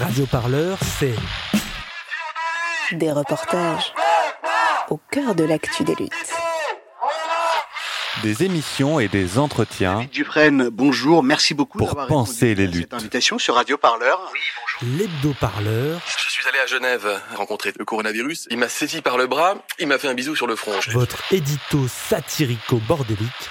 Radio Parleur, c'est des reportages au cœur de l'actu des luttes. Des émissions et des entretiens. Dufresne, bonjour, merci beaucoup pour penser les luttes. Cette invitation sur Radio Parleur. Oui, bonjour. L'hebdo-parleur. Je suis allé à Genève rencontrer le coronavirus. Il m'a saisi par le bras, il m'a fait un bisou sur le front. Votre édito satirico-bordélique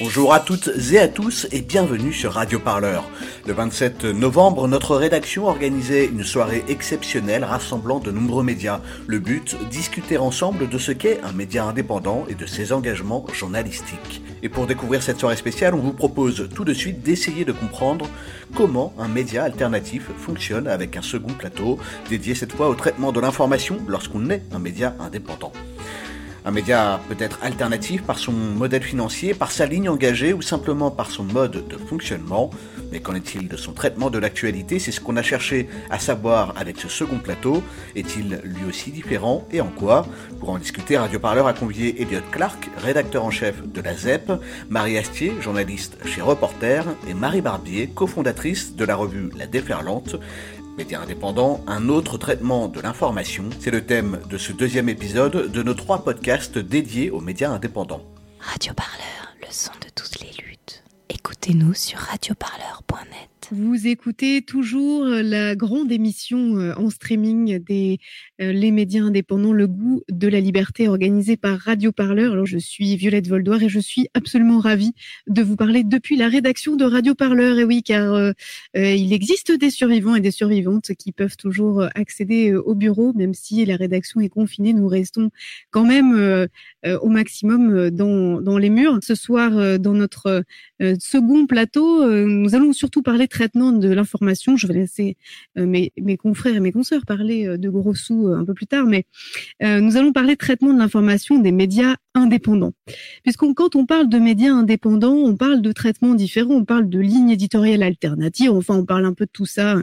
Bonjour à toutes et à tous et bienvenue sur Radio Parleur. Le 27 novembre, notre rédaction organisait une soirée exceptionnelle rassemblant de nombreux médias. Le but, discuter ensemble de ce qu'est un média indépendant et de ses engagements journalistiques. Et pour découvrir cette soirée spéciale, on vous propose tout de suite d'essayer de comprendre comment un média alternatif fonctionne avec un second plateau dédié cette fois au traitement de l'information lorsqu'on est un média indépendant. Un média peut-être alternatif par son modèle financier, par sa ligne engagée ou simplement par son mode de fonctionnement. Mais qu'en est-il de son traitement de l'actualité? C'est ce qu'on a cherché à savoir avec ce second plateau. Est-il lui aussi différent et en quoi? Pour en discuter, Radio Parleur a convié Elliot Clark, rédacteur en chef de la ZEP, Marie Astier, journaliste chez Reporter, et Marie Barbier, cofondatrice de la revue La Déferlante. Média indépendant, un autre traitement de l'information, c'est le thème de ce deuxième épisode de nos trois podcasts dédiés aux médias indépendants. Radio Parleur, le son de toutes les luttes. Écoutez-nous sur radioparleur.net. Vous écoutez toujours la grande émission euh, en streaming des euh, les médias indépendants, le goût de la liberté, organisée par Radio Parleur. Alors je suis Violette Voldoir et je suis absolument ravie de vous parler depuis la rédaction de Radio Parleur. Et oui, car euh, il existe des survivants et des survivantes qui peuvent toujours accéder au bureau, même si la rédaction est confinée. Nous restons quand même au maximum dans, dans les murs. Ce soir, dans notre second plateau, nous allons surtout parler traitement de l'information. Je vais laisser euh, mes, mes, confrères et mes consoeurs parler euh, de gros sous euh, un peu plus tard, mais nous allons parler traitement de l'information des médias indépendants. Puisqu'on quand on parle de médias indépendants, on parle de traitements différents, on parle de lignes éditoriales alternatives, enfin on parle un peu de tout ça.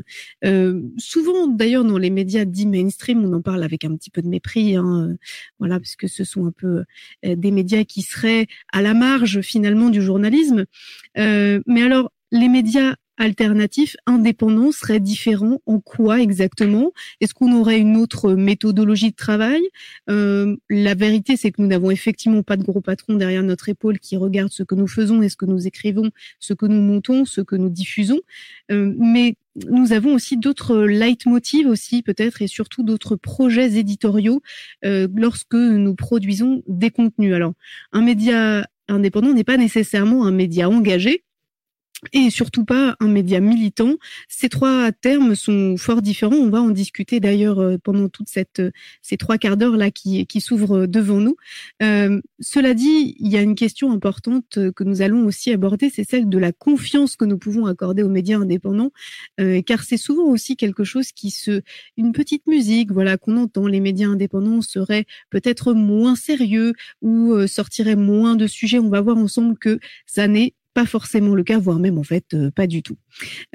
souvent d'ailleurs dans les médias dits mainstream, on en parle avec un petit peu de mépris, hein, voilà, puisque ce sont un peu des médias qui seraient à la marge finalement du journalisme. mais alors les médias alternatif, indépendant, serait différent en quoi exactement? Est-ce qu'on aurait une autre méthodologie de travail? Euh, La vérité, c'est que nous n'avons effectivement pas de gros patron derrière notre épaule qui regarde ce que nous faisons et ce que nous écrivons, ce que nous montons, ce que nous diffusons. Euh, mais nous avons aussi d'autres leitmotivs aussi peut-être et surtout d'autres projets éditoriaux euh, lorsque nous produisons des contenus. Alors, un média indépendant n'est pas nécessairement un média engagé, et surtout pas un média militant. Ces trois termes sont fort différents. On va en discuter d'ailleurs euh, pendant toute cette euh, ces trois quarts d'heure là qui qui s'ouvrent devant nous. Euh, cela dit, il y a une question importante que nous allons aussi aborder, c'est celle de la confiance que nous pouvons accorder aux médias indépendants, euh, car c'est souvent aussi quelque chose qui se une petite musique, voilà qu'on entend. Les médias indépendants seraient peut-être moins sérieux ou sortiraient moins de sujets. On va voir ensemble que ça n'est pas forcément le cas, voire même en fait euh, pas du tout.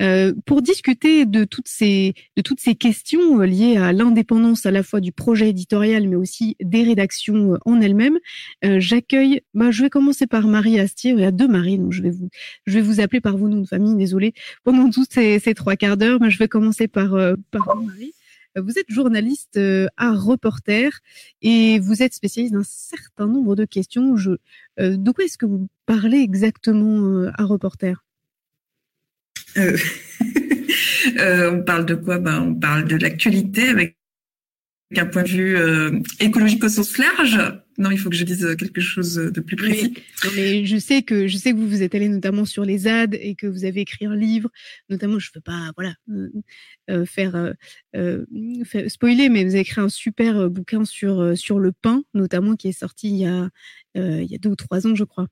Euh, pour discuter de toutes ces de toutes ces questions euh, liées à l'indépendance à la fois du projet éditorial mais aussi des rédactions en elles-mêmes, j'accueille. Bah, je vais commencer par Marie Astier. Il y a deux Marie, donc je vais vous je vais vous appeler par vos noms de famille. Désolée pendant tous ces, trois quarts d'heure. Mais je vais commencer par par Marie. Vous êtes journaliste euh, à Reporter et vous êtes spécialiste d'un certain nombre de questions. Euh, de quoi est-ce que vous parlez exactement euh, à Reporter? On parle de quoi? Ben, On parle de l'actualité avec un point de vue écologique au sens large, non, il faut que je dise quelque chose de plus précis. Mais, mais je sais que je sais que vous vous êtes allé notamment sur les ZAD et que vous avez écrit un livre. Notamment, je ne veux pas voilà euh, euh faire, euh, euh spoiler, mais vous avez écrit un super euh, bouquin sur sur le pain, notamment qui est sorti il y a il y a deux ou trois ans, je crois.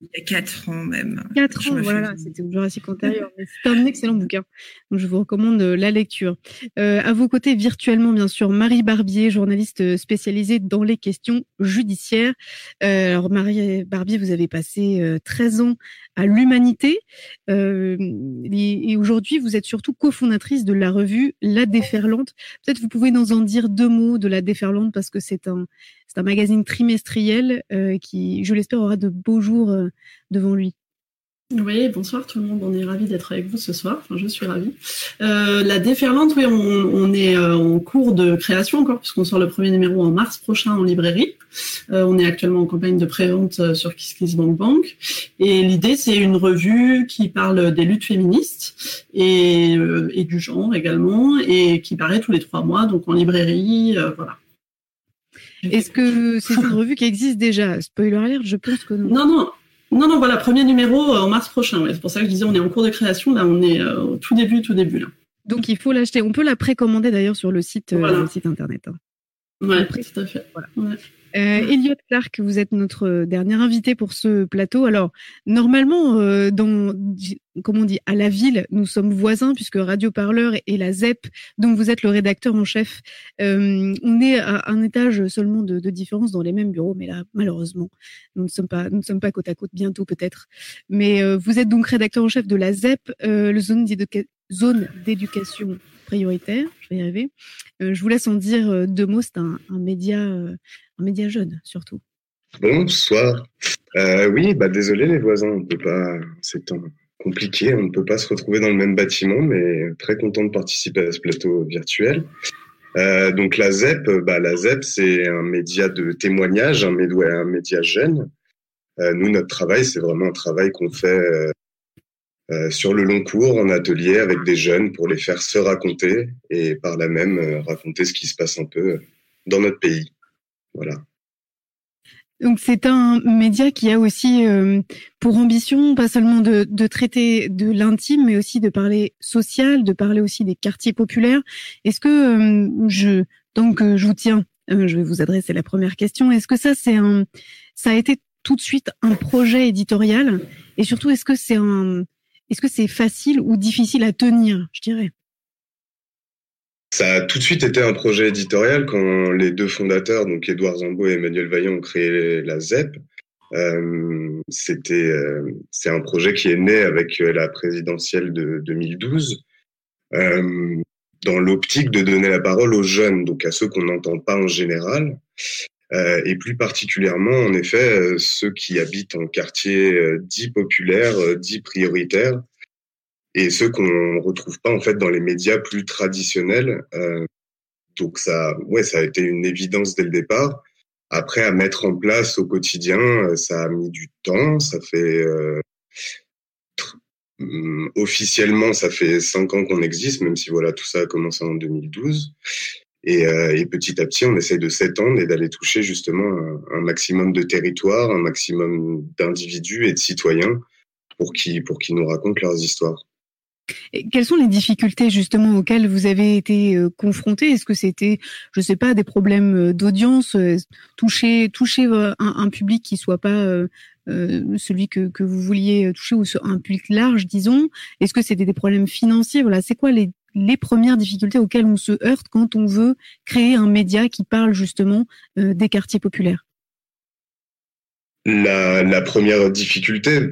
Il y a quatre ans même. Quatre ans, voilà, c'était au Jurassique antérieur. C'est un excellent bouquin. Donc je vous recommande euh, la lecture. Euh, à vos côtés, virtuellement, bien sûr, Marie Barbier, journaliste euh, spécialisée dans les questions judiciaires. Euh, alors, Marie Barbier, vous avez passé euh, 13 ans à l'Humanité. Euh, et, et aujourd'hui, vous êtes surtout cofondatrice de la revue La Déferlante. Peut-être vous pouvez nous en dire deux mots de La Déferlante parce que c'est un, c'est un magazine trimestriel euh, qui, je l'espère, aura de beaux jours euh, devant lui. Oui, bonsoir tout le monde, on est ravis d'être avec vous ce soir, je suis ravie. Euh, la déferlante, oui, on, est en cours de création encore, puisqu'on sort le premier numéro en mars prochain en librairie. On est actuellement en campagne de prévente sur KissKissBankBank. Et l'idée, c'est une revue qui parle des luttes féministes et, et du genre également, et qui paraît tous les trois mois, donc en librairie, voilà. Est-ce que c'est une revue qui existe déjà? Spoiler alert, je pense que non. Non, non, non, non, voilà, premier numéro euh, en mars prochain. Ouais. C'est pour ça que je disais, on est en cours de création. Là, on est euh, au tout début, tout début. Là. Donc, il faut l'acheter. On peut la précommander d'ailleurs sur le site, euh, Voilà. le site internet. hein. Ouais, tout à fait. Voilà. Ouais. Euh, Elliot Clark, vous êtes notre dernier invité pour ce plateau. Alors, normalement, euh, dans, comme on dit, à la ville, nous sommes voisins puisque Radio Parleur et la ZEP, dont vous êtes le rédacteur en chef, euh, on est à un étage seulement de, de différence dans les mêmes bureaux, mais là, malheureusement, nous ne sommes pas, nous ne sommes pas côte à côte, bientôt peut-être. Mais euh, vous êtes donc rédacteur en chef de la ZEP, euh, le zone d'éduca- zone d'éducation prioritaire. Je vais y arriver. Euh, je vous laisse en dire euh, deux mots. C'est un, média, euh, un média jeune surtout. Bonsoir. Euh, oui, bah désolé les voisins, on peut pas. C'est compliqué, on ne peut pas se retrouver dans le même bâtiment, mais très content de participer à ce plateau virtuel. Euh, donc la ZEP, bah ZEP c'est un média de témoignage, un média, un média jeune. Euh, nous notre travail c'est vraiment un travail qu'on fait euh, euh, sur le long cours en atelier avec des jeunes pour les faire se raconter et par là même euh, raconter ce qui se passe un peu dans notre pays. Voilà. Donc c'est un média qui a aussi euh, pour ambition pas seulement de, de traiter de l'intime, mais aussi de parler social, de parler aussi des quartiers populaires. Est-ce que euh, je donc euh, je vous tiens, euh, je vais vous adresser la première question. Est-ce que ça c'est un ça a été tout de suite un projet éditorial? Et surtout est-ce que c'est un est-ce que c'est facile ou difficile à tenir, je dirais? Ça a tout de suite été un projet éditorial quand les deux fondateurs, donc Édouard Zambo et Emmanuel Vaillant, ont créé la ZEP. Euh, c'était, euh, c'est un projet qui est né avec la présidentielle de 2012, euh, dans l'optique de donner la parole aux jeunes, donc à ceux qu'on n'entend pas en général, euh, et plus particulièrement, en effet, euh, ceux qui habitent en quartiers euh, dits populaires, euh, dits prioritaires, et ceux qu'on retrouve pas en fait dans les médias plus traditionnels. Donc ça, ouais, ça a été une évidence dès le départ. Après, à mettre en place au quotidien, ça a mis du temps. Ça fait hum, officiellement, ça fait cinq ans qu'on existe, même si voilà tout ça a commencé en 2012. Et, euh, et petit à petit, on essaye de s'étendre et d'aller toucher justement un, maximum de territoires, un maximum d'individus et de citoyens pour qui pour qui nous racontent leurs histoires. Quelles sont les difficultés justement auxquelles vous avez été euh, confrontés? Est-ce que c'était, je sais pas, des problèmes euh, d'audience, toucher toucher un, public qui soit pas celui que, que vous vouliez toucher ou un public large, disons? Est-ce que c'était des problèmes financiers? Voilà, c'est quoi les les premières difficultés auxquelles on se heurte quand on veut créer un média qui parle justement euh, des quartiers populaires La, première difficulté,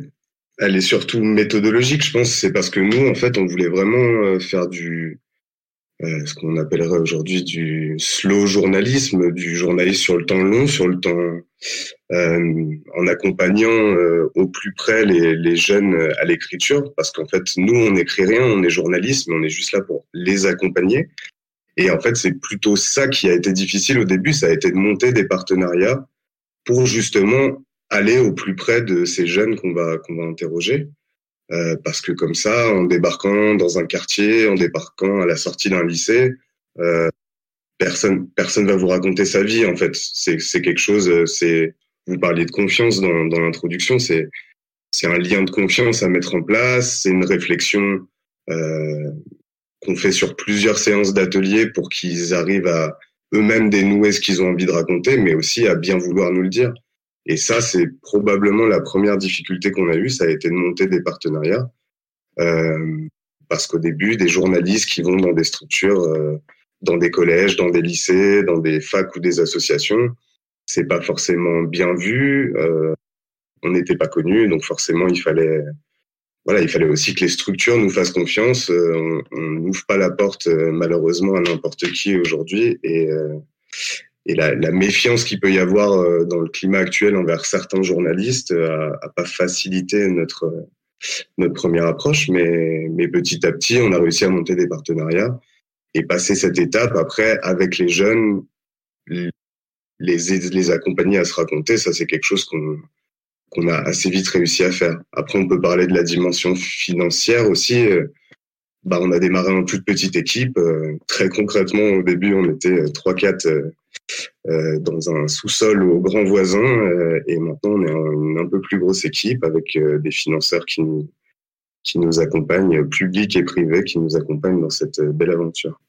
elle est surtout méthodologique, je pense. C'est parce que nous, en fait, on voulait vraiment euh, faire du euh, ce qu'on appellerait aujourd'hui du slow journalisme, du journalisme sur le temps long, sur le temps euh, en accompagnant euh, au plus près les, les jeunes à l'écriture, parce qu'en fait, nous, on n'écrit rien, on est journaliste, mais on est juste là pour les accompagner. Et en fait, c'est plutôt ça qui a été difficile au début, ça a été de monter des partenariats pour justement aller au plus près de ces jeunes qu'on va qu'on va interroger. Euh, parce que comme ça, en débarquant dans un quartier, en débarquant à la sortie d'un lycée, euh, personne personne va vous raconter sa vie. En fait, c'est quelque chose. euh, C'est vous parliez de confiance dans dans l'introduction. C'est c'est un lien de confiance à mettre en place. C'est une réflexion euh, qu'on fait sur plusieurs séances d'atelier pour qu'ils arrivent à eux-mêmes dénouer ce qu'ils ont envie de raconter, mais aussi à bien vouloir nous le dire. Et ça, c'est probablement la première difficulté qu'on a eue, ça a été de monter des partenariats. Euh, parce qu'au début, des journalistes qui vont dans des structures, euh, dans des collèges, dans des lycées, dans des facs ou des associations, c'est pas forcément bien vu. Euh, on n'était pas connus, donc forcément, il fallait, voilà, il fallait aussi que les structures nous fassent confiance. Euh, on n'ouvre pas la porte, euh, malheureusement, à n'importe qui aujourd'hui, et et la, la, méfiance qu'il peut y avoir dans le climat actuel envers certains journalistes a, a pas facilité notre notre première approche, mais, mais petit à petit, on a réussi à monter des partenariats et passer cette étape après avec les jeunes, les, les accompagner à se raconter, ça c'est quelque chose qu'on qu'on a assez vite réussi à faire. Après, on peut parler de la dimension financière aussi. Bah, on a démarré en toute petite équipe. Très concrètement, au début, on était trois, quatre euh, dans un sous-sol au grand voisin. Euh, et maintenant, on est une un peu plus grosse équipe avec euh, des financeurs qui nous, qui nous accompagnent, publics et privés, qui nous accompagnent dans cette belle aventure.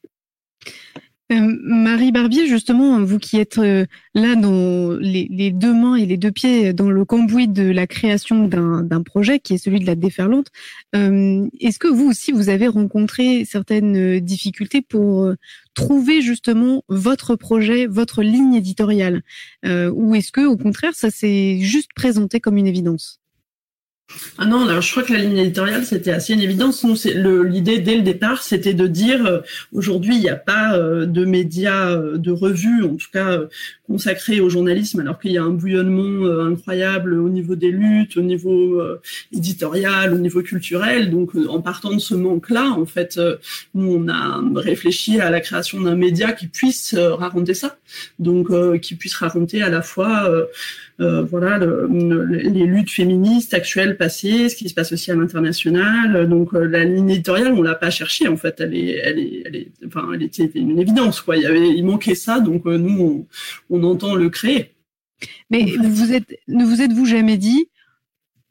Marie Barbier, justement, vous qui êtes là dans les, deux mains et les deux pieds dans le cambouis de la création d'un projet qui est celui de la déferlante, est-ce que vous aussi vous avez rencontré certaines difficultés pour trouver justement votre projet, votre ligne éditoriale? Euh, Ou est-ce que, au contraire, ça s'est juste présenté comme une évidence? Ah non, alors je crois que la ligne éditoriale, c'était assez une évidence. Nous, c'est l'idée dès le départ, c'était de dire euh, aujourd'hui, il n'y a pas euh, de médias, euh, de revues, en tout cas consacrées au journalisme, alors qu'il y a un bouillonnement incroyable au niveau des luttes, au niveau éditorial, au niveau culturel. Donc, en partant de ce manque-là, en fait, nous, on a réfléchi à la création d'un média qui puisse raconter ça, donc qui puisse raconter à la fois euh, voilà, les luttes féministes actuelles, passées, ce qui se passe aussi à l'international. Donc euh, la ligne éditoriale, on l'a pas cherchée en fait, elle est, elle est, enfin, elle était une évidence quoi. Il manquait ça, donc euh, nous on, entend le créer. Mais vous êtes, ne vous êtes-vous jamais dit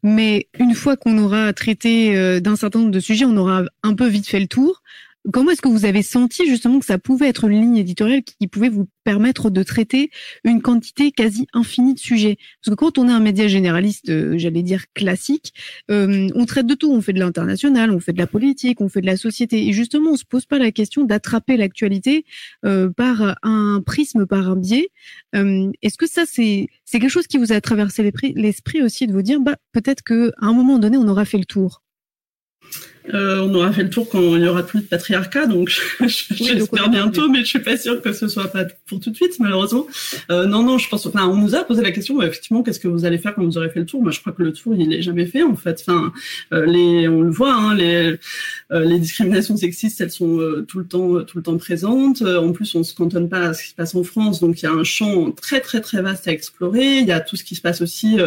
mais une fois qu'on aura traité d'un certain nombre de sujets, on aura un peu vite fait le tour. Comment est-ce que vous avez senti justement que ça pouvait être une ligne éditoriale qui pouvait vous permettre de traiter une quantité quasi infinie de sujets? Parce que quand on est un média généraliste, euh, j'allais dire classique, euh, on traite de tout. On fait de l'international, on fait de la politique, on fait de la société. Et justement, on se pose pas la question d'attraper l'actualité euh, par un prisme, par un biais. Est-ce que ça, c'est c'est quelque chose qui vous a traversé l'esprit aussi de vous dire, bah peut-être que à un moment donné, on aura fait le tour? Euh, on aura fait le tour quand il y aura plus de patriarcat, donc j'espère bientôt, mais je suis pas sûre que ce soit pas pour tout de suite, malheureusement. Euh, non, non, je pense. Enfin, on nous a posé la question, effectivement, qu'est-ce que vous allez faire quand vous aurez fait le tour? Moi, je crois que le tour, il est jamais fait, en fait. Enfin, euh, les, on le voit, hein, les, les discriminations sexistes, elles sont tout le temps, tout le temps présentes. en plus, on se cantonne pas à ce qui se passe en France, donc il y a un champ très, très, très vaste à explorer. Il y a tout ce qui se passe aussi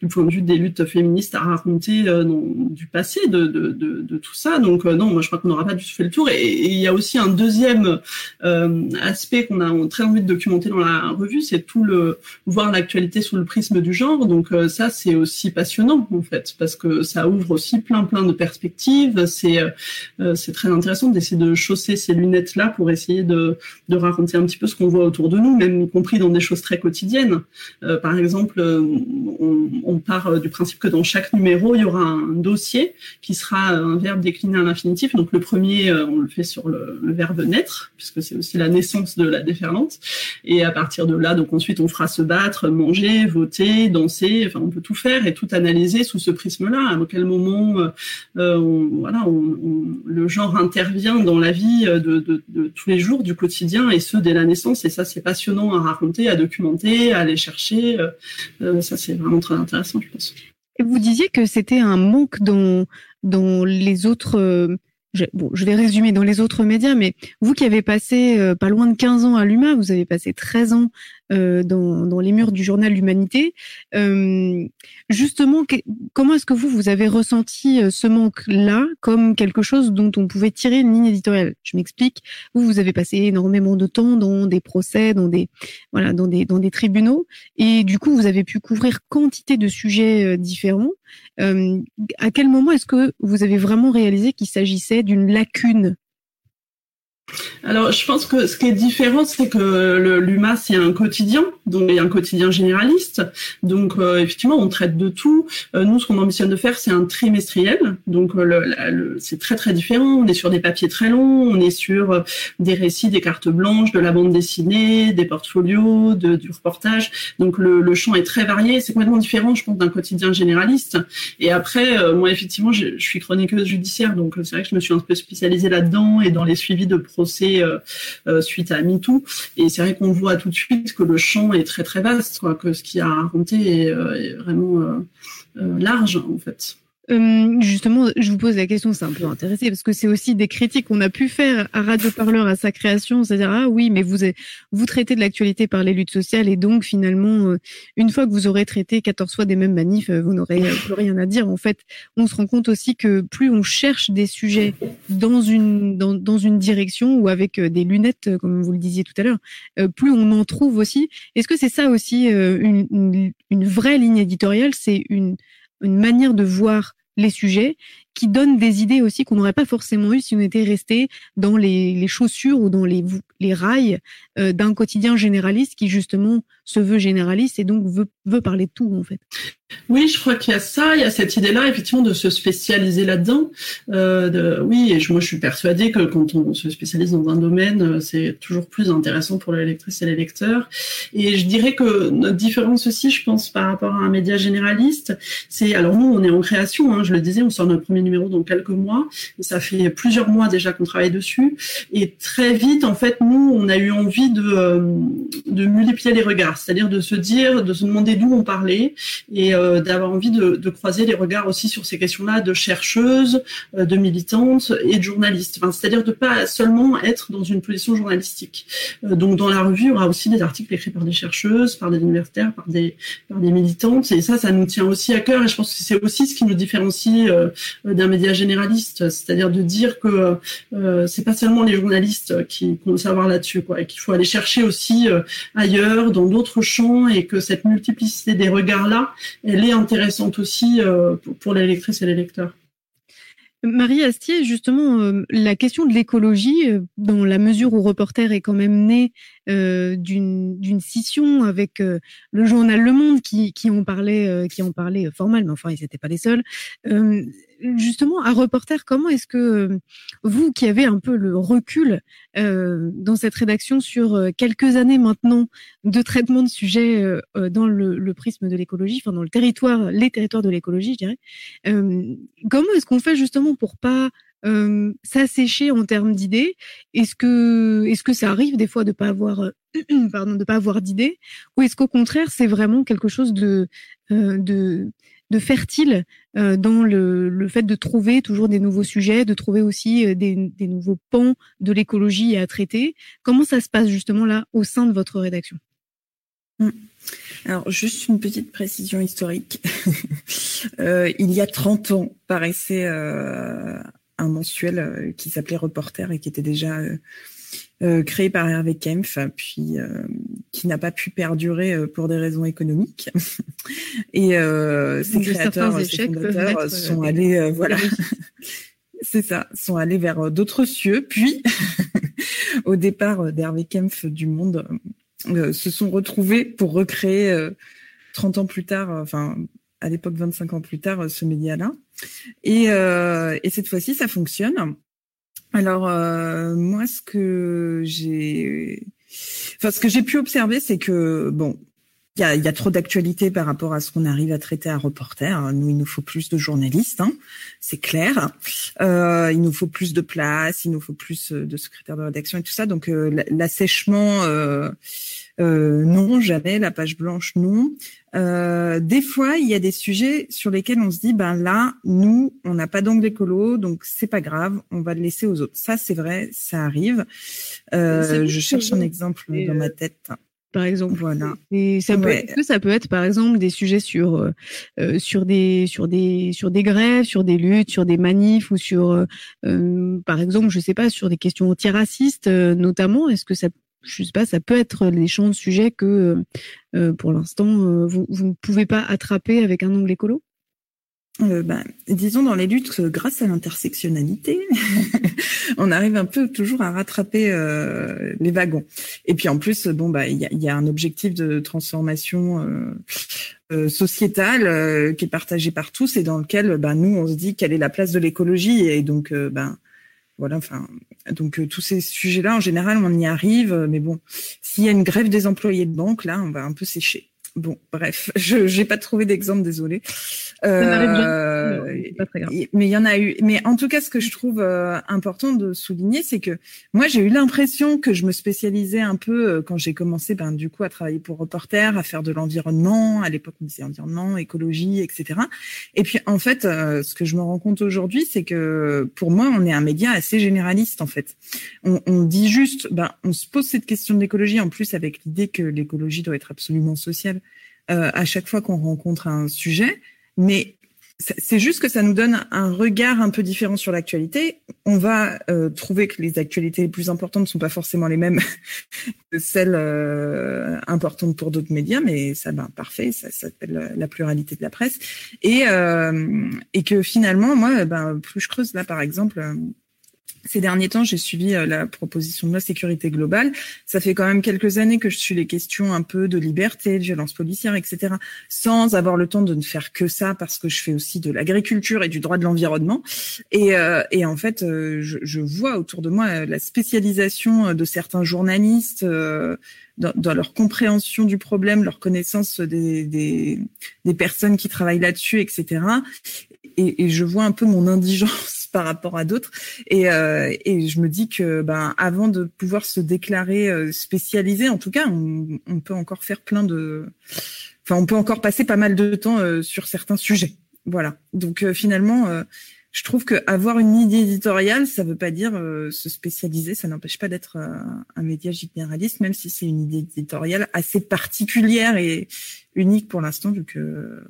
du point de vue des luttes féministes à raconter dans, du passé, de, de, de, de tout ça. Donc euh, non, moi je crois qu'on n'aura pas du tout fait le tour. Et, il y a aussi un deuxième euh, aspect qu'on a très envie de documenter dans la revue, c'est tout le voir l'actualité sous le prisme du genre. Donc euh, ça c'est aussi passionnant en fait parce que ça ouvre aussi plein plein de perspectives. C'est c'est très intéressant d'essayer de chausser ces lunettes là pour essayer de raconter un petit peu ce qu'on voit autour de nous, même y compris dans des choses très quotidiennes. par exemple, on part du principe que dans chaque numéro il y aura un dossier qui sera un verbe décliné à l'infinitif. Donc le premier, euh, on le fait sur le, verbe naître, puisque c'est aussi la naissance de la déferlante. Et à partir de là, donc ensuite, on fera se battre, manger, voter, danser. Enfin, on peut tout faire et tout analyser sous ce prisme-là. À quel moment, euh, euh, voilà, le genre intervient dans la vie de, tous les jours, du quotidien, et ce dès la naissance. Et ça, c'est passionnant à raconter, à documenter, à aller chercher. ça, c'est vraiment très intéressant, je pense. Vous disiez que c'était un manque dans, dans les autres euh, je, bon, je vais résumer dans les autres médias, mais vous qui avez passé euh, pas loin de 15 ans à l'UMA, vous avez passé 13 ans euh, dans, les murs du journal L'Humanité. Euh, justement, comment est-ce que vous, vous avez ressenti euh, ce manque-là comme quelque chose dont on pouvait tirer une ligne éditoriale? Je m'explique. Vous, vous avez passé énormément de temps dans des procès, dans des voilà, dans des dans des tribunaux, et du coup, vous avez pu couvrir quantité de sujets différents. à quel moment est-ce que vous avez vraiment réalisé qu'il s'agissait d'une lacune alors, je pense que ce qui est différent, c'est que l'UMA, c'est un quotidien, donc il y a un quotidien généraliste. Donc, euh, effectivement, on traite de tout. Euh, nous, ce qu'on ambitionne de faire, c'est un trimestriel. Donc, euh, c'est très, très différent. On est sur des papiers très longs, on est sur des récits, des cartes blanches, de la bande dessinée, des portfolios, du reportage. Donc, le, champ est très varié. C'est complètement différent, je pense, d'un quotidien généraliste. Et après, moi, effectivement, je, je, suis chroniqueuse judiciaire, donc c'est vrai que je me suis un peu spécialisée là-dedans et dans les suivis de euh, euh, suite à MeToo. Et c'est vrai qu'on voit tout de suite que le champ est très très vaste, quoi, que ce qu'il a à raconter euh, est vraiment large en fait. Euh, justement, je vous pose la question, c'est un peu intéressé parce que c'est aussi des critiques qu'on a pu faire à Radio Parleur à sa création, c'est-à-dire ah oui, mais vous vous traitez de l'actualité par les luttes sociales et donc finalement, euh, une fois que vous aurez traité 14 fois des mêmes manifs, euh, vous n'aurez plus rien à dire. En fait, on se rend compte aussi que plus on cherche des sujets dans une dans, dans une direction ou avec des lunettes, comme vous le disiez tout à l'heure, plus on en trouve aussi. Est-ce que c'est ça aussi une, une, une vraie ligne éditoriale? C'est une une manière de voir les sujets qui donnent des idées aussi qu'on n'aurait pas forcément eu si on était resté dans les, chaussures ou dans les, rails euh, d'un quotidien généraliste qui justement se veut généraliste et donc veut, parler de tout en fait. Oui, je crois qu'il y a ça, il y a cette idée-là effectivement de se spécialiser là-dedans. Euh, oui, et moi je suis persuadée que quand on se spécialise dans un domaine, euh, c'est toujours plus intéressant pour les et les lecteurs. Et je dirais que notre différence aussi, je pense, par rapport à un média généraliste, c'est alors nous on est en création, hein, je le disais, on sort notre premier numéro dans quelques mois, et ça fait plusieurs mois déjà qu'on travaille dessus, et très vite en fait nous on a eu envie de euh, de multiplier les regards, c'est-à-dire de se dire, de se demander d'où on parlait et euh, d'avoir envie de, croiser les regards aussi sur ces questions-là de chercheuses, euh, de militantes et de journalistes. C'est-à-dire de pas seulement être dans une position journalistique. Donc dans la revue, il y aura aussi des articles écrits par des chercheuses, par des universitaires, par des par des militantes. Et ça, ça nous tient aussi à cœur. Et je pense que c'est aussi ce qui nous différencie d'un média généraliste, c'est-à-dire de dire que euh, c'est pas seulement les journalistes qui, ont le savoir là-dessus, quoi, et qu'il faut aller chercher aussi ailleurs, dans d'autres champs, et que cette multiplicité des regards-là, elle est intéressante aussi euh, pour les lectrices et les lecteurs. Marie Astier, justement, euh, la question de l'écologie, euh, dans la mesure où Reporter est quand même né d'une scission avec le journal Le Monde qui, qui en parlait, qui en parlait mais enfin ils n'étaient pas les seuls justement, à reporter, comment est-ce que euh, vous, qui avez un peu le recul euh, dans cette rédaction sur euh, quelques années maintenant de traitement de sujets dans le, prisme de l'écologie, enfin dans le territoire, les territoires de l'écologie, je dirais, comment est-ce qu'on fait justement pour pas s'assécher en termes d'idées? Est-ce que ça arrive des fois de pas pas avoir d'idées? Ou est-ce qu'au contraire c'est vraiment quelque chose de de fertile euh, dans le, fait de trouver toujours des nouveaux sujets, de trouver aussi euh, des, nouveaux pans de l'écologie à traiter. Comment ça se passe justement là au sein de votre rédaction? Mmh. alors, juste une petite précision historique. euh, il y a 30 ans, paraissait un mensuel qui s'appelait Reporter et qui était déjà créé par Hervé Kempf, qui n'a pas pu perdurer euh, pour des raisons économiques. Et ses créateurs, ses fondateurs sont allés, voilà, c'est ça, sont allés vers d'autres cieux. Puis, au départ d'Hervé Kempf du Monde, se sont retrouvés pour recréer 30 ans plus tard, enfin à l'époque 25 ans plus tard, ce média-là. Et, et cette fois-ci, ça fonctionne. Alors euh, moi, ce que j'ai, enfin ce que j'ai pu observer, c'est que bon, il y a, y a, trop d'actualité par rapport à ce qu'on arrive à traiter à reporter. Nous, il nous faut plus de journalistes, hein, c'est clair. Euh, il nous faut plus de place, il nous faut plus de secrétaires de rédaction et tout ça. Donc euh, l'assèchement, euh, euh, non, jamais. La page blanche, non. Euh, des fois, il y a des sujets sur lesquels on se dit, ben là, nous, on n'a pas d'angle écolo, donc c'est pas grave, on va le laisser aux autres. Ça, c'est vrai, ça arrive. Euh, je cherche un exemple dans ma tête par exemple. Voilà. Et ça peut être, ça peut être par exemple des sujets sur euh, sur des sur des sur des grèves, sur des luttes, sur des manifs ou sur euh, par exemple, je sais pas, sur des questions antiracistes notamment. Est-ce que ça je sais pas, ça peut être les champs de sujets que, euh, euh, pour l'instant, euh, vous, ne pouvez pas attraper avec un ongle écolo? Ben, disons dans les luttes grâce à l'intersectionnalité, on arrive un peu toujours à rattraper les wagons. Et puis en plus, bon bah il y a, un objectif de transformation sociétale qui est partagé par tous et dans lequel bah, nous on se dit quelle est la place de l'écologie et donc ben voilà, enfin, donc tous ces sujets-là, en général, on y arrive, mais bon, s'il y a une grève des employés de banque, là, on va un peu sécher. Bon, bref, je n'ai pas trouvé d'exemple, désolé. Euh, mais il y en a eu. Mais en tout cas, ce que je trouve euh, important de souligner, c'est que moi, j'ai eu l'impression que je me spécialisais un peu euh, quand j'ai commencé, ben, du coup, à travailler pour Reporter, à faire de l'environnement. À l'époque, on disait environnement, écologie, etc. Et puis, en fait, euh, ce que je me rends compte aujourd'hui, c'est que pour moi, on est un média assez généraliste, en fait. On, on dit juste, ben, on se pose cette question de l'écologie, en plus avec l'idée que l'écologie doit être absolument sociale euh, à chaque fois qu'on rencontre un sujet, mais c'est juste que ça nous donne un regard un peu différent sur l'actualité. On va euh, trouver que les actualités les plus importantes ne sont pas forcément les mêmes que celles euh, importantes pour d'autres médias, mais ça, ben, parfait, ça, s'appelle la pluralité de la presse. Et, et que finalement, moi, ben, plus je creuse là, par exemple, ces derniers temps, j'ai suivi euh, la proposition de la sécurité globale. Ça fait quand même quelques années que je suis les questions un peu de liberté, de violence policière, etc., sans avoir le temps de ne faire que ça, parce que je fais aussi de l'agriculture et du droit de l'environnement. Et, euh, et, en fait, euh, je, je, vois autour de moi la spécialisation de certains journalistes dans, dans, leur compréhension du problème, leur connaissance des, des, des personnes qui travaillent là-dessus, etc. Et, et je vois un peu mon indigence par rapport à d'autres. Et, euh, et je me dis que ben avant de pouvoir se déclarer euh, spécialisé, en tout cas, on, peut encore faire plein de, enfin on peut encore passer pas mal de temps euh, sur certains sujets. Voilà. Donc euh, finalement. Je trouve que avoir une idée éditoriale, ça veut pas dire se spécialiser, ça n'empêche pas d'être un média généraliste, même si c'est une idée éditoriale assez particulière et unique pour l'instant, vu que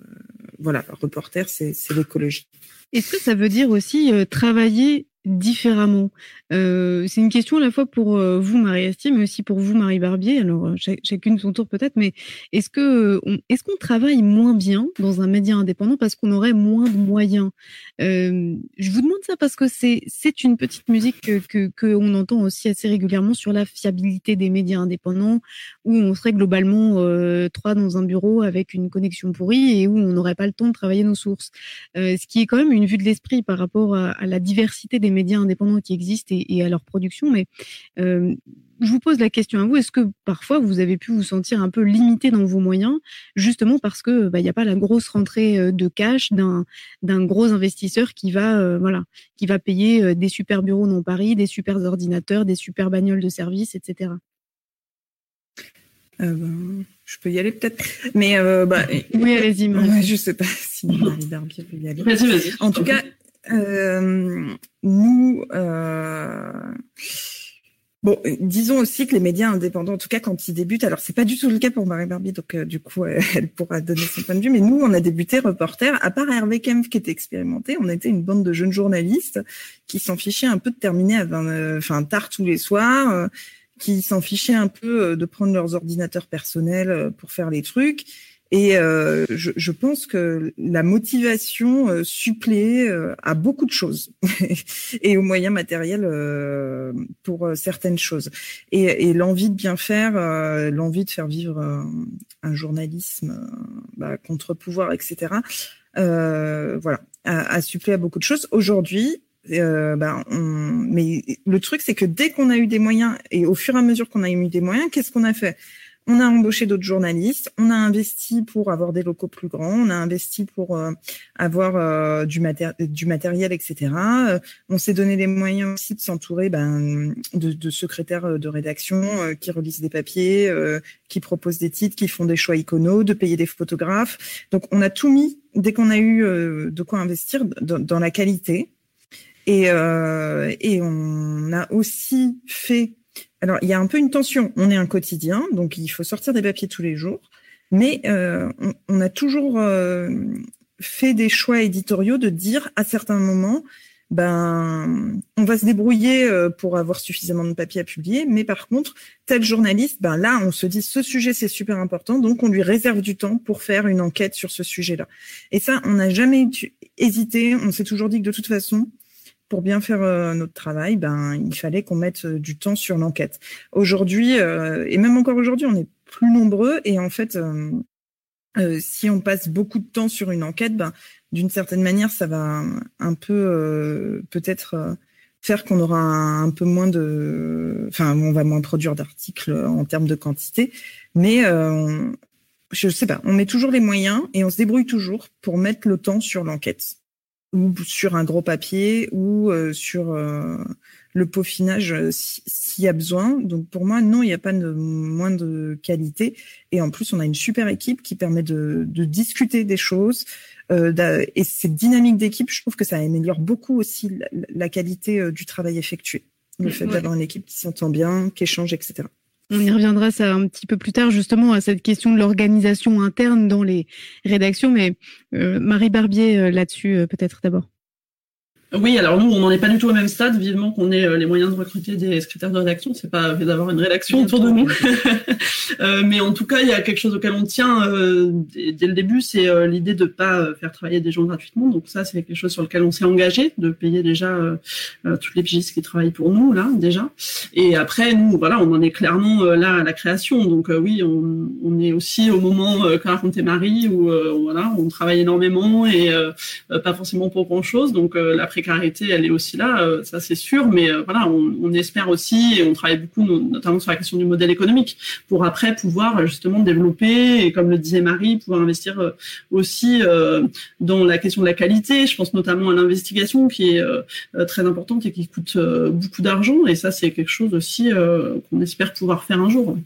voilà, reporter, c'est l'écologie. Est-ce ça veut dire aussi euh, travailler différemment euh, C'est une question à la fois pour euh, vous, Marie-Astier, mais aussi pour vous, Marie Barbier. Alors, euh, chacune son tour peut-être, mais est-ce que est-ce qu'on travaille moins bien dans un média indépendant parce qu'on aurait moins de moyens? Je vous demande ça parce que c'est une petite musique que, que, entend aussi assez régulièrement sur la fiabilité des médias indépendants, où on serait globalement trois dans un bureau avec une connexion pourrie et où on n'aurait pas le temps de travailler nos sources. ce qui est quand même une vue de l'esprit par rapport à la diversité des médias indépendants qui existent et, à leur production. Mais euh, je vous pose la question à vous, est-ce que parfois vous avez pu vous sentir un peu limité dans vos moyens, justement parce que bah, il n'y a pas la grosse rentrée euh, de cash d'un d'un gros investisseur qui va euh, voilà qui va payer des super bureaux dans Paris, des super ordinateurs, des super bagnoles de service, etc. je peux y aller peut-être, mais bah, oui, allez-y. Ouais, je sais pas si Marie Barbier peut y aller. Vas-y, vas-y. En tout cas, euh, nous, euh, bon, disons aussi que les médias indépendants, en tout cas quand ils débutent, alors c'est pas du tout le cas pour Marie Barbie, donc euh, du coup elle pourra donner son point de vue, mais nous on a débuté reporter, à part Hervé Kempf qui était expérimenté, on était une bande de jeunes journalistes qui s'en fichaient un peu de terminer à 20, enfin tard tous les soirs, qui s'en fichaient un peu de prendre leurs ordinateurs personnels pour faire les trucs et euh, je, je, pense que la motivation euh, supplée euh, à beaucoup de choses et aux moyens matériels euh, pour euh, certaines choses. Et, et l'envie de bien faire, euh, l'envie de faire vivre un journalisme bah, contre-pouvoir, etc. voilà, a, a, supplé à beaucoup de choses. Aujourd'hui, bah, on... mais le truc, c'est que dès qu'on a eu des moyens et au fur et à mesure qu'on a eu des moyens, qu'est-ce qu'on a fait? On a embauché d'autres journalistes, on a investi pour avoir des locaux plus grands, on a investi pour euh, avoir euh, du, du, matériel, etc. Euh, on s'est donné les moyens aussi de s'entourer ben, de, de, secrétaires de rédaction qui relisent des papiers, qui proposent des titres, qui font des choix iconos, de payer des photographes. Donc on a tout mis dès qu'on a eu de quoi investir dans, la qualité. Et, et on a aussi fait alors, il y a un peu une tension. On est un quotidien, donc il faut sortir des papiers tous les jours. Mais euh, on, a toujours euh, fait des choix éditoriaux de dire à certains moments, ben, on va se débrouiller euh, pour avoir suffisamment de papiers à publier, mais par contre, tel journaliste, ben là, on se dit ce sujet c'est super important, donc on lui réserve du temps pour faire une enquête sur ce sujet-là. Et ça, on n'a jamais hésité. On s'est toujours dit que de toute façon, pour bien faire notre travail, ben il fallait qu'on mette du temps sur l'enquête. Aujourd'hui et même encore aujourd'hui, on est plus nombreux et en fait, si on passe beaucoup de temps sur une enquête, ben d'une certaine manière, ça va un peu peut-être faire qu'on aura un, peu moins de, enfin, on va moins produire d'articles en termes de quantité, mais euh, je sais pas, on met toujours les moyens et on se débrouille toujours pour mettre le temps sur l'enquête ou sur un gros papier ou euh, sur euh, le peaufinage s'il y a besoin. Donc pour moi, non, il n'y a pas de moins de qualité. Et en plus, on a une super équipe qui permet de, de discuter des choses, euh, et cette dynamique d'équipe, je trouve que ça améliore beaucoup aussi la, qualité euh, du travail effectué. Le fait d'avoir une équipe qui s'entend bien, qui échange, etc. On y reviendra ça un petit peu plus tard justement à cette question de l'organisation interne dans les rédactions, mais euh, Marie Barbier là-dessus peut-être d'abord. Oui, alors nous, on n'en est pas du tout au même stade. Vivement qu'on ait euh, les moyens de recruter des secrétaires de rédaction. C'est pas d'avoir une rédaction autour de nous. euh, mais en tout cas, il y a quelque chose auquel on tient euh, dès, le début, c'est l'idée de pas faire travailler des gens gratuitement. Donc ça, c'est quelque chose sur lequel on s'est engagé, de payer déjà toutes les pigistes qui travaillent pour nous là déjà. Et après, nous, voilà, on en est clairement là à la création. Donc oui, on, on, est aussi au moment qu'a raconté Marie où voilà, on travaille énormément et pas forcément pour grand chose. Donc la précarité, elle est aussi là, euh, ça c'est sûr, mais euh, voilà, on, espère aussi, et on travaille beaucoup notamment sur la question du modèle économique, pour après pouvoir euh, justement développer, et comme le disait Marie, pouvoir investir aussi dans la question de la qualité. Je pense notamment à l'investigation qui est très importante et qui coûte beaucoup d'argent, et ça c'est quelque chose aussi qu'on espère pouvoir faire un jour.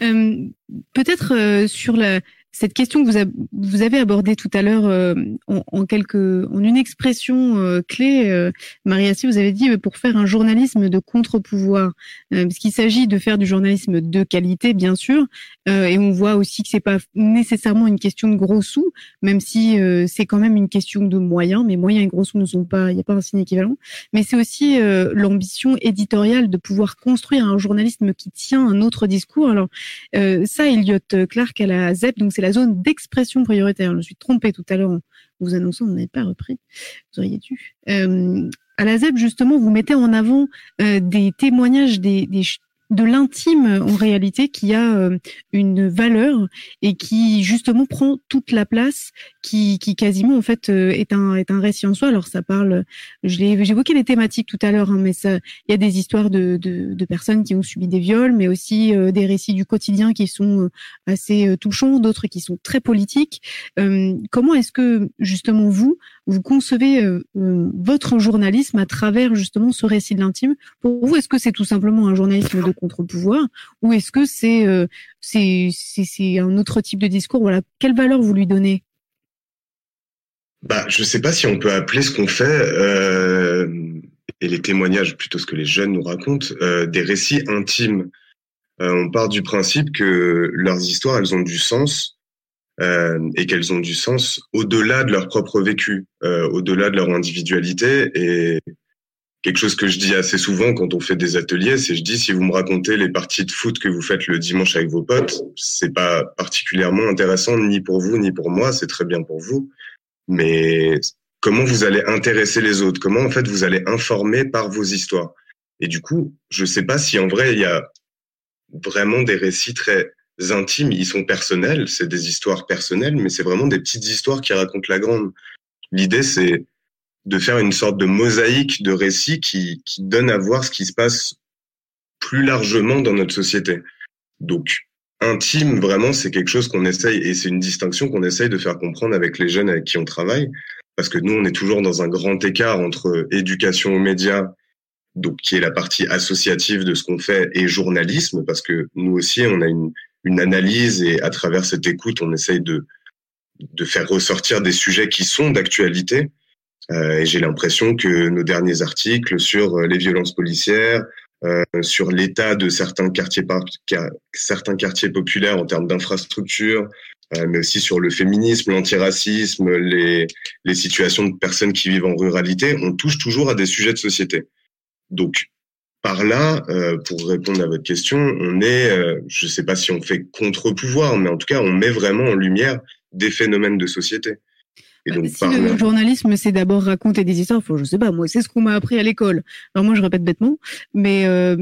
Peut-être sur la cette question que vous, avez abordée tout à l'heure euh, en, quelques, en une expression euh, clé, euh, Maria, si vous avez dit pour faire un journalisme de contre-pouvoir, parce qu'il s'agit de faire du journalisme de qualité, bien sûr, et on voit aussi que c'est pas nécessairement une question de gros sous, même si c'est quand même une question de moyens, mais moyens et gros sous ne sont pas, il n'y a pas un signe équivalent, mais c'est aussi l'ambition éditoriale de pouvoir construire un journalisme qui tient un autre discours. Alors ça, Elliot Clark à la ZEP, donc la zone d'expression prioritaire. Je me suis trompée tout à l'heure en vous annonçant, vous n'avez pas repris. Vous auriez dû. Euh, à la ZEP, justement, vous mettez en avant euh, des témoignages de l'intime en réalité qui a euh, une valeur et qui justement prend toute la place qui, qui quasiment en fait euh, est un est un récit en soi. Alors ça parle je l'ai j'évoquais les thématiques tout à l'heure hein, mais ça il y a des histoires de, de, de personnes qui ont subi des viols mais aussi euh, des récits du quotidien qui sont assez touchants d'autres qui sont très politiques. Comment est-ce que justement vous vous concevez votre journalisme à travers justement ce récit de l'intime? Pour vous est-ce que c'est tout simplement un journalisme de contre-pouvoir? Ou est-ce que c'est euh, c'est c'est un autre type de discours? Voilà, quelle valeur vous lui donnez? Bah, je sais pas si on peut appeler ce qu'on fait euh, et les témoignages plutôt ce que les jeunes nous racontent euh, des récits intimes. on part du principe que leurs histoires elles ont du sens et qu'elles ont du sens au-delà de leur propre vécu, au-delà de leur individualité et quelque chose que je dis assez souvent quand on fait des ateliers, c'est je dis si vous me racontez les parties de foot que vous faites le dimanche avec vos potes, c'est pas particulièrement intéressant ni pour vous ni pour moi, c'est très bien pour vous, mais comment vous allez intéresser les autres, comment en fait vous allez informer par vos histoires? Et du coup, je sais pas si en vrai il y a vraiment des récits très intimes, ils sont personnels, c'est des histoires personnelles, mais c'est vraiment des petites histoires qui racontent la grande. L'idée c'est de faire une sorte de mosaïque de récits qui, qui donne à voir ce qui se passe plus largement dans notre société. Donc, intime, vraiment, c'est quelque chose qu'on essaye, et c'est une distinction qu'on essaye de faire comprendre avec les jeunes avec qui on travaille, parce que nous, on est toujours dans un grand écart entre éducation aux médias, donc qui est la partie associative de ce qu'on fait, et journalisme, parce que nous aussi, on a une, une analyse, et à travers cette écoute, on essaye de, de faire ressortir des sujets qui sont d'actualité, euh, et j'ai l'impression que nos derniers articles sur euh, les violences policières, euh, sur l'état de certains quartiers, certains quartiers populaires en termes d'infrastructures, mais aussi sur le féminisme, l'antiracisme, les, les situations de personnes qui vivent en ruralité, on touche toujours à des sujets de société. Donc, par là, pour répondre à votre question, on est, je ne sais pas si on fait contre-pouvoir, mais en tout cas, on met vraiment en lumière des phénomènes de société. Et donc, si le journalisme, c'est d'abord raconter des histoires, faut, je sais pas, moi, c'est ce qu'on m'a appris à l'école. Alors moi, je répète bêtement, mais euh,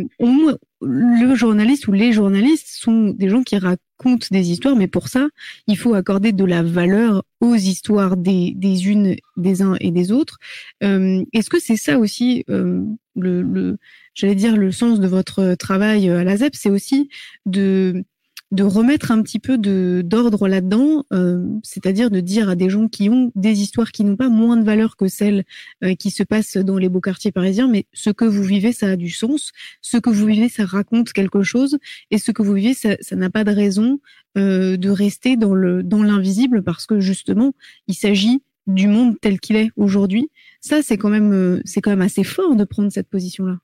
le journaliste ou les journalistes sont des gens qui racontent des histoires, mais pour ça, il faut accorder de la valeur aux histoires des, des unes, des uns et des autres. Euh, Est-ce que c'est ça aussi euh, le, le j'allais dire le sens de votre travail à la ZEP, c'est aussi de de remettre un petit peu d'ordre là-dedans, euh, c'est-à-dire de dire à des gens qui ont des histoires qui n'ont pas moins de valeur que celles euh, qui se passent dans les beaux quartiers parisiens, mais ce que vous vivez, ça a du sens, ce que vous vivez, ça raconte quelque chose, et ce que vous vivez, ça n'a pas de raison euh, de rester dans le dans l'invisible parce que justement, il s'agit du monde tel qu'il est aujourd'hui. Ça, c'est quand même c'est quand même assez fort de prendre cette position-là.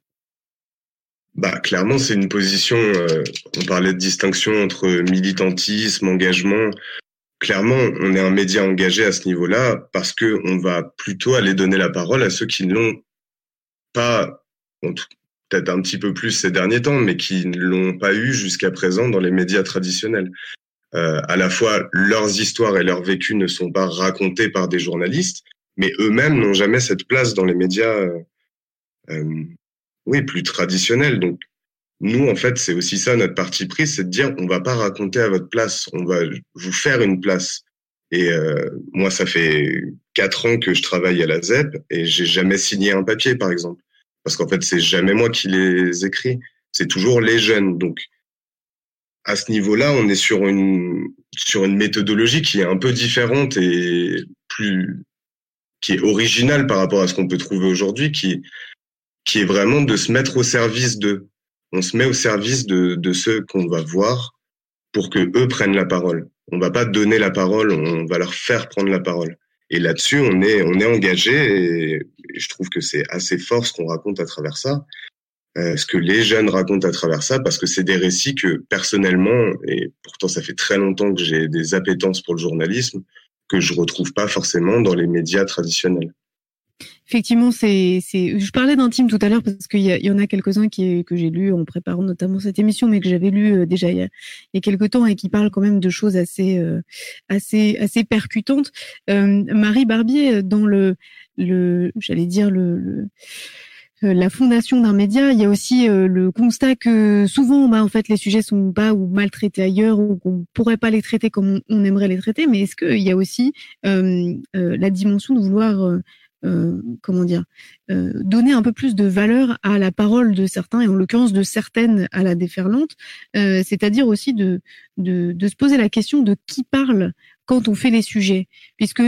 Bah, clairement, c'est une position. Euh, on parlait de distinction entre militantisme, engagement. Clairement, on est un média engagé à ce niveau-là parce que on va plutôt aller donner la parole à ceux qui ne l'ont pas, peut-être un petit peu plus ces derniers temps, mais qui ne l'ont pas eu jusqu'à présent dans les médias traditionnels. Euh, à la fois, leurs histoires et leurs vécus ne sont pas racontés par des journalistes, mais eux-mêmes n'ont jamais cette place dans les médias. Euh, euh oui, plus traditionnel. Donc, nous, en fait, c'est aussi ça notre parti pris, c'est de dire, on va pas raconter à votre place, on va vous faire une place. Et euh, moi, ça fait quatre ans que je travaille à la ZEP et j'ai jamais signé un papier, par exemple, parce qu'en fait, c'est jamais moi qui les écris, c'est toujours les jeunes. Donc, à ce niveau-là, on est sur une sur une méthodologie qui est un peu différente et plus qui est originale par rapport à ce qu'on peut trouver aujourd'hui, qui qui est vraiment de se mettre au service de. On se met au service de, de ceux qu'on va voir pour que eux prennent la parole. On va pas donner la parole, on va leur faire prendre la parole. Et là-dessus, on est, on est engagé et, je trouve que c'est assez fort ce qu'on raconte à travers ça, euh, ce que les jeunes racontent à travers ça, parce que c'est des récits que personnellement, et pourtant ça fait très longtemps que j'ai des appétences pour le journalisme, que je retrouve pas forcément dans les médias traditionnels. Effectivement, c'est, c'est. Je parlais d'intime tout à l'heure parce qu'il y, y, en a quelques-uns qui que j'ai lu en préparant notamment cette émission, mais que j'avais lu euh, déjà il y, a, il y a quelques temps et qui parlent quand même de choses assez, euh, assez, assez percutantes. Euh, Marie Barbier, dans le, le, j'allais dire le, le la fondation d'un média, il y a aussi le constat que souvent, bah, en fait, les sujets sont pas ou maltraités ailleurs ou qu'on pourrait pas les traiter comme on, aimerait les traiter. Mais est-ce qu'il y a aussi euh, la dimension de vouloir euh, comment dire, euh, donner un peu plus de valeur à la parole de certains et en l'occurrence de certaines à la déferlante, euh, c'est-à-dire aussi de, de, se poser la question de qui parle quand on fait les sujets, puisque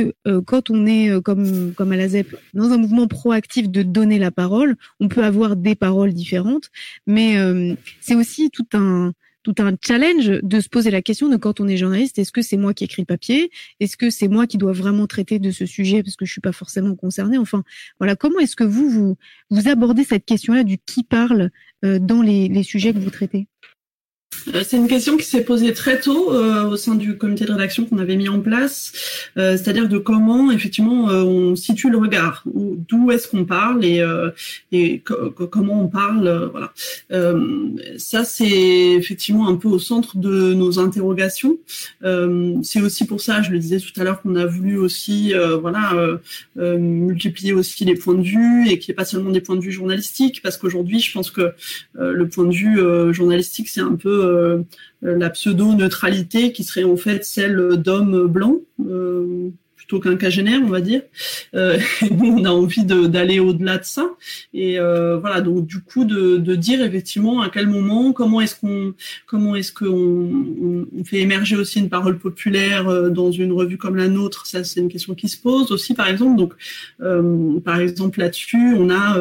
quand on est comme comme à la ZEP dans un mouvement proactif de donner la parole, on peut avoir des paroles différentes, mais c'est aussi tout un tout un challenge de se poser la question de quand on est journaliste, est-ce que c'est moi qui écris le papier? Est-ce que c'est moi qui dois vraiment traiter de ce sujet parce que je suis pas forcément concernée? Enfin, voilà, comment est-ce que vous, vous, vous abordez cette question-là du qui parle euh, dans les, les sujets que vous traitez? C'est une question qui s'est posée très tôt euh, au sein du comité de rédaction qu'on avait mis en place, euh, c'est-à-dire de comment effectivement on situe le regard, d'où est-ce qu'on parle et, comment on parle, voilà. ça c'est effectivement un peu au centre de nos interrogations. c'est aussi pour ça, je le disais tout à l'heure, qu'on a voulu aussi, voilà, multiplier aussi les points de vue et qu'il n'y ait pas seulement des points de vue journalistiques, parce qu'aujourd'hui, je pense que le point de vue journalistique c'est un peu euh, la pseudo-neutralité qui serait en fait celle d'hommes blancs. Plutôt qu'un cagénaire, on va dire. Euh, on a envie d'aller au-delà de ça. Et euh, voilà, donc du coup, de, dire effectivement à quel moment, comment est-ce qu'on, comment est-ce on, fait émerger aussi une parole populaire euh, dans une revue comme la nôtre? Ça, c'est une question qui se pose aussi, par exemple. Donc, par exemple là-dessus, on a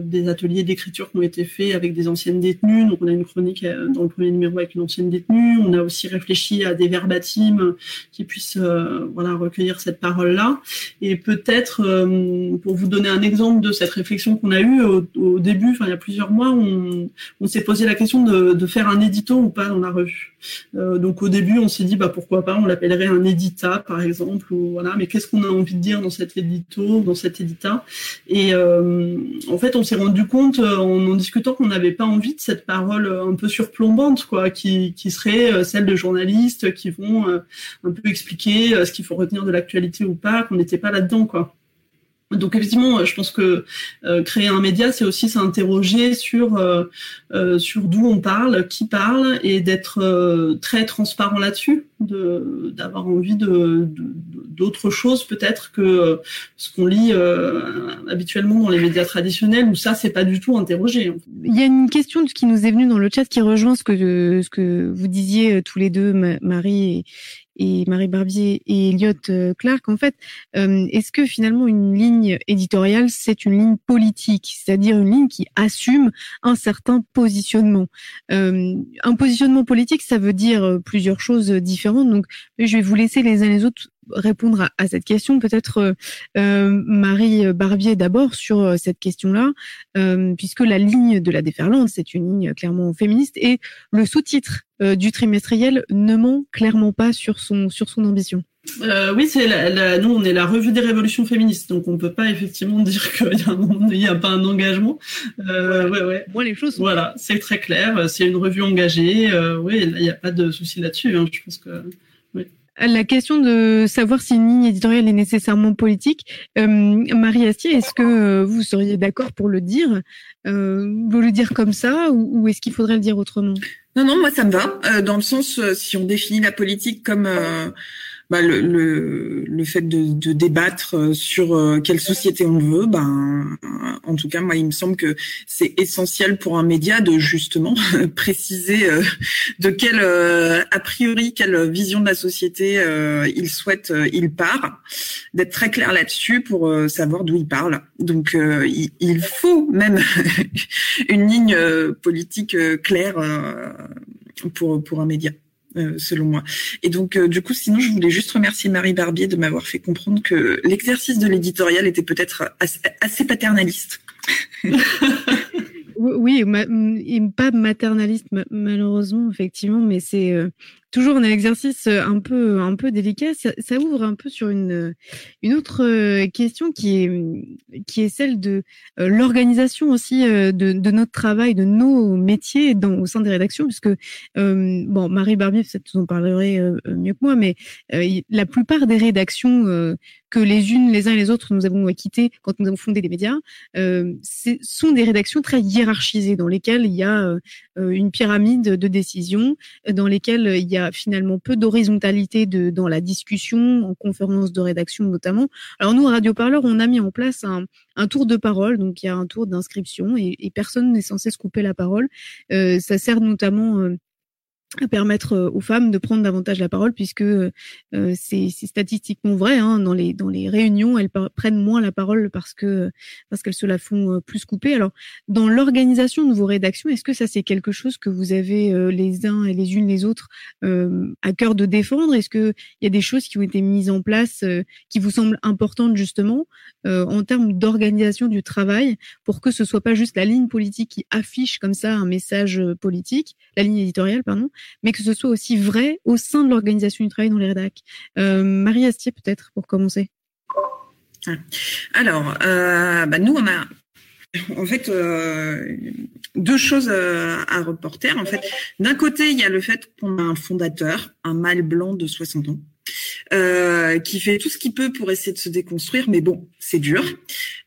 des ateliers d'écriture qui ont été faits avec des anciennes détenues. Donc, on a une chronique dans le premier numéro avec une ancienne détenue. On a aussi réfléchi à des verbatims qui puissent, voilà, recueillir cette parole-là. Et peut-être, euh, pour vous donner un exemple de cette réflexion qu'on a eue au, début, enfin il y a plusieurs mois, on, s'est posé la question de, de, faire un édito ou pas dans la revue. Euh, donc au début, on s'est dit bah pourquoi pas, on l'appellerait un édita par exemple, ou voilà. Mais qu'est-ce qu'on a envie de dire dans cet édito, dans cet édita Et euh, en fait, on s'est rendu compte en en discutant qu'on n'avait pas envie de cette parole un peu surplombante, quoi, qui, qui serait celle de journalistes qui vont un peu expliquer ce qu'il faut retenir de l'actualité ou pas, qu'on n'était pas là-dedans, quoi. Donc effectivement, je pense que euh, créer un média, c'est aussi s'interroger sur euh, euh, sur d'où on parle, qui parle, et d'être très transparent là-dessus, de d'avoir envie de d'autres choses peut-être que ce qu'on lit habituellement dans les médias traditionnels, où ça c'est pas du tout interrogé. Il y a une question qui nous est venue dans le chat qui rejoint ce que ce que vous disiez tous les deux, Marie et Marie Barbier et Elliot euh, Clark, en fait, euh, est-ce que finalement une ligne éditoriale, c'est une ligne politique, c'est-à-dire une ligne qui assume un certain positionnement? Euh, Un positionnement politique, ça veut dire plusieurs choses différentes. Donc, je vais vous laisser les uns les autres répondre à, cette question. Peut-être Marie Barbier d'abord sur cette question-là, puisque la ligne de la déferlante, c'est une ligne clairement féministe, et le sous-titre euh, du trimestriel ne ment clairement pas sur son, sur son ambition. Euh, oui, c'est la, nous on est la revue des révolutions féministes, donc on peut pas effectivement dire qu'il n'y a, pas un engagement. Euh, ouais, ouais. Moi les choses. Voilà, c'est très clair. C'est une revue engagée. Euh, oui, il n'y a pas de souci là-dessus. Hein. Je pense que. La question de savoir si une ligne éditoriale est nécessairement politique, euh, Marie Astier, est-ce que vous seriez d'accord pour le dire, vous le dire comme ça, ou est-ce qu'il faudrait le dire autrement? Non, non, moi ça me va, euh, dans le sens, euh, si on définit la politique comme euh, bah, le, le, le, fait de, de, débattre euh, sur euh, quelle société on veut, ben, en tout cas, moi, il me semble que c'est essentiel pour un média de justement préciser euh, de quelle, a priori, quelle vision de la société il souhaite, il part, d'être très clair là-dessus pour savoir d'où il parle. Donc, il, il, faut même une ligne politique claire pour, pour un média. Euh, selon moi. Et donc, euh, du coup, sinon, je voulais juste remercier Marie Barbier de m'avoir fait comprendre que l'exercice de l'éditorial était peut-être assez, paternaliste. oui, pas maternaliste malheureusement, effectivement, mais c'est euh, toujours un exercice euh, un peu un peu délicat. Ça, ouvre un peu sur une une autre euh, question qui est qui est celle de euh, l'organisation aussi de, de notre travail, de nos métiers au sein des rédactions, puisque bon Marie Barbier vous en parlerez mieux que moi, mais la plupart des rédactions que les unes, les uns et les autres, nous avons quitté quand nous avons fondé les médias, euh, sont des rédactions très hiérarchisées dans lesquelles il y a une pyramide de décisions, dans lesquelles il y a a finalement peu d'horizontalité dans la discussion, en conférence de rédaction notamment. Alors nous, Radio Parleur, on a mis en place un, tour de parole, donc il y a un tour d'inscription et, personne n'est censé se couper la parole. Euh, ça sert notamment euh, permettre euh, aux femmes de prendre davantage la parole puisque euh, c'est statistiquement vrai hein, dans les dans les réunions elles prennent moins la parole parce que parce qu'elles se la font euh, plus couper. Alors dans l'organisation de vos rédactions est-ce que ça c'est quelque chose que vous avez les uns et les unes les autres à cœur de défendre? Est-ce que il y a des choses qui ont été mises en place qui vous semblent importantes justement en termes d'organisation du travail pour que ce soit pas juste la ligne politique qui affiche comme ça un message politique la ligne éditoriale pardon mais que ce soit aussi vrai au sein de l'organisation du travail dans les rédacs. Euh, Marie Astier, peut-être, pour commencer. Alors, euh, bah nous, on a en fait euh, deux choses à reporter. En fait, d'un côté, il y a le fait qu'on a un fondateur, un mâle blanc de 60 ans, qui fait tout ce qu'il peut pour essayer de se déconstruire, mais bon, c'est dur.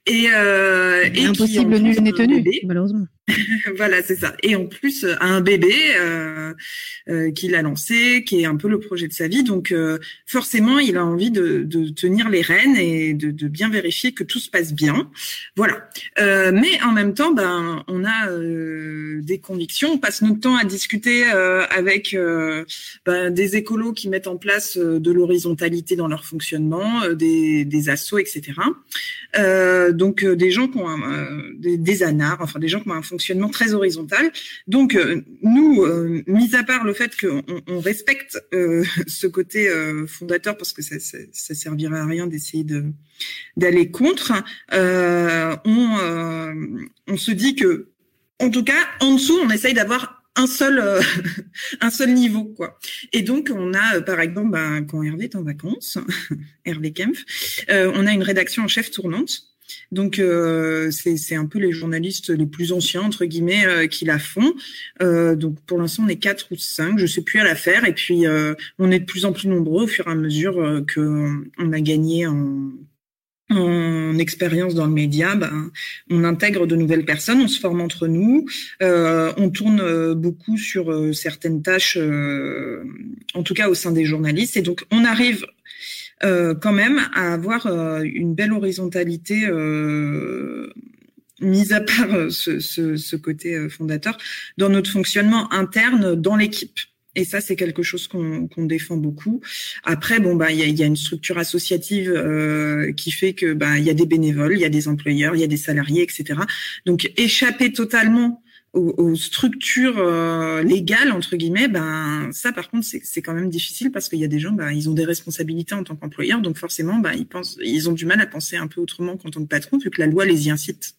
Et, et impossible, nul n'est tenu, malheureusement. voilà, c'est ça. Et en plus, euh, un bébé euh, euh, qu'il a lancé, qui est un peu le projet de sa vie. Donc, euh, forcément, il a envie de, de, tenir les rênes et de, de, bien vérifier que tout se passe bien. Voilà. Euh, mais en même temps, ben, on a des convictions. On passe notre temps à discuter avec ben, des écolos qui mettent en place de l'horizontalité dans leur fonctionnement, des, des assos, etc. donc, des gens qui ont des, des anards, enfin des gens qui ont un fonctionnement très horizontal. Donc, euh, nous, euh, mis à part le fait qu'on on respecte euh, ce côté fondateur, parce que ça, ça, ça, servirait à rien d'essayer de d'aller contre, on, on se dit que, en tout cas, en dessous, on essaye d'avoir un seul un seul niveau quoi et donc on a par exemple ben, quand Hervé est en vacances Hervé Kempf on a une rédaction en chef tournante Donc euh, c'est un peu les journalistes les plus anciens entre guillemets euh, qui la font. Euh, donc pour l'instant on est quatre ou cinq, je sais plus à la faire. Et puis on est de plus en plus nombreux au fur et à mesure que on a gagné en en expérience dans le média, ben, on intègre de nouvelles personnes, on se forme entre nous, euh, on tourne beaucoup sur certaines tâches, euh, en tout cas au sein des journalistes, et donc on arrive euh, quand même à avoir euh, une belle horizontalité euh, mise à part ce, côté fondateur dans notre fonctionnement interne dans l'équipe. Et ça, c'est quelque chose qu'on défend beaucoup. Après, bon, bah, il y a, une structure associative euh, qui fait que, bah, il y a des bénévoles, il y a des employeurs, il y a des salariés, etc. Donc, échapper totalement aux, structures euh, légales entre guillemets, ben ça par contre c'est quand même difficile parce qu'il y a des gens, ben, ils ont des responsabilités en tant qu'employeur, donc forcément ben, ils pensent, ils ont du mal à penser un peu autrement qu'en tant que patron vu que la loi les y incite.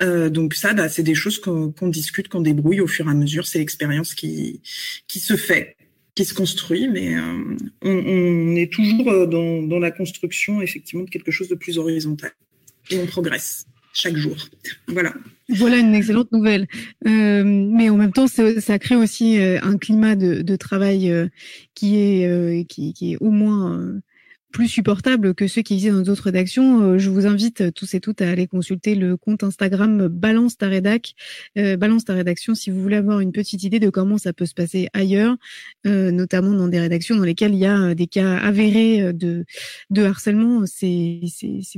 Euh, donc ça, ben, c'est des choses qu'on discute, qu'on débrouille au fur et à mesure. C'est l'expérience qui qui se fait qui se construit, mais euh, on, on, est toujours dans, dans la construction effectivement de quelque chose de plus horizontal et on progresse chaque jour. Voilà. Voilà une excellente nouvelle. Euh, mais en même temps, ça crée aussi euh, un climat de, travail euh, qui est qui, est au moins plus supportable que ceux qui existent dans d'autres rédactions. Euh, je vous invite euh, tous et toutes à aller consulter le compte Instagram Balance ta rédac, euh, Balance ta rédaction, si vous voulez avoir une petite idée de comment ça peut se passer ailleurs, notamment dans des rédactions dans lesquelles il y a des cas avérés de, de harcèlement. C'est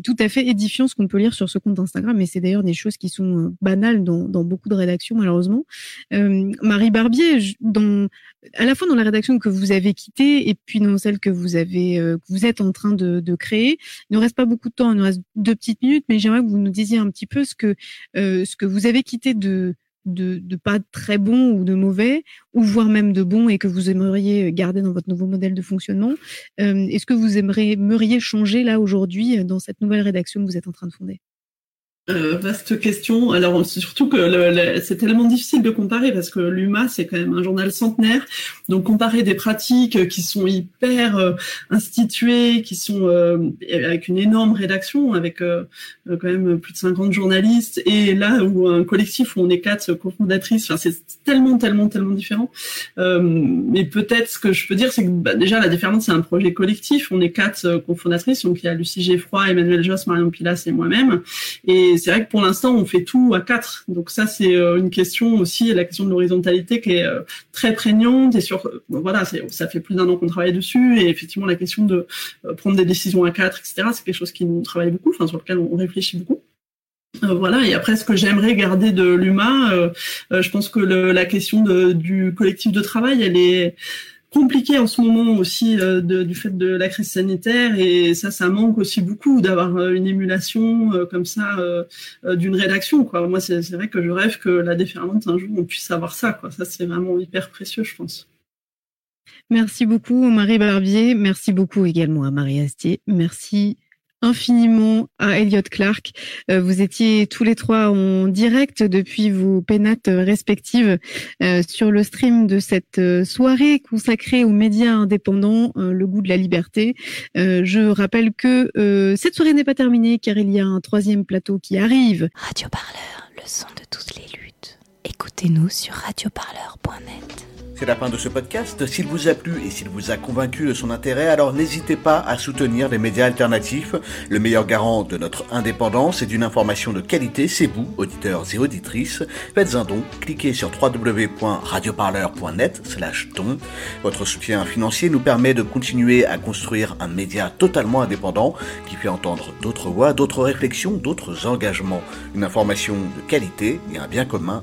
tout à fait édifiant ce qu'on peut lire sur ce compte Instagram, et c'est d'ailleurs des choses qui sont banales dans, dans beaucoup de rédactions malheureusement. Marie Barbier, dans, à la fois dans la rédaction que vous avez quittée et puis dans celle que vous avez, que vous êtes en en train de, créer. Il ne reste pas beaucoup de temps, il nous reste deux petites minutes, mais j'aimerais que vous nous disiez un petit peu ce que euh, vous avez quitté de de, pas très bon ou de mauvais, ou voire même de bon et que vous aimeriez garder dans votre nouveau modèle de fonctionnement. Euh, est-ce que vous aimeriez changer là aujourd'hui dans cette nouvelle rédaction que vous êtes en train de fonder? Euh, vaste question. Alors surtout que c'est tellement difficile de comparer parce que l'UMA c'est quand même un journal centenaire. Donc comparer des pratiques qui sont hyper euh, instituées, qui sont euh, avec une énorme rédaction, avec euh, quand même plus de 50 journalistes, et là où un collectif où on est quatre cofondatrices, enfin, c'est tellement tellement tellement différent. mais peut-être ce que je peux dire c'est que bah, déjà la différence c'est un projet collectif. On est quatre cofondatrices, donc il y a Lucie Geffroy, Emmanuel Joss, Marion Pilas et moi-même. Et c'est vrai que pour l'instant, on fait tout à quatre. Donc ça, c'est euh, une question aussi, la question de l'horizontalité qui est euh, très prégnante. Et sur, euh, voilà, ça fait plus d'un an qu'on travaille dessus. Et effectivement, la question de prendre des décisions à quatre, etc., c'est quelque chose qui nous travaille beaucoup, enfin sur lequel on réfléchit beaucoup. voilà, et après ce que j'aimerais garder de l'humain, je pense que la question du collectif de travail, elle est, compliqué en ce moment aussi euh, du fait de la crise sanitaire et ça, ça manque aussi beaucoup d'avoir euh, une émulation euh, comme ça d'une rédaction. Quoi. Moi, c'est vrai que je rêve que la déferlante un jour on puisse avoir ça. Quoi. Ça, c'est vraiment hyper précieux, je pense. Merci beaucoup Marie Barbier, merci beaucoup également à Marie Astier, merci infiniment à Elliot Clark. Euh, vous étiez tous les trois en direct depuis vos pénates respectives euh, sur le stream de cette euh, soirée consacrée aux médias indépendants, le goût de la liberté. je rappelle que cette soirée n'est pas terminée car il y a un troisième plateau qui arrive. Radio Parleur, le son de toutes les. Écoutez-nous sur radioparleur.net. C'est la fin de ce podcast. S'il vous a plu et s'il vous a convaincu de son intérêt, alors n'hésitez pas à soutenir les médias alternatifs. Le meilleur garant de notre indépendance et d'une information de qualité, c'est vous, auditeurs et auditrices. Faites un don, cliquez sur www.radioparleur.net slash don. Votre soutien financier nous permet de continuer à construire un média totalement indépendant qui fait entendre d'autres voix, d'autres réflexions, d'autres engagements. Une information de qualité et un bien commun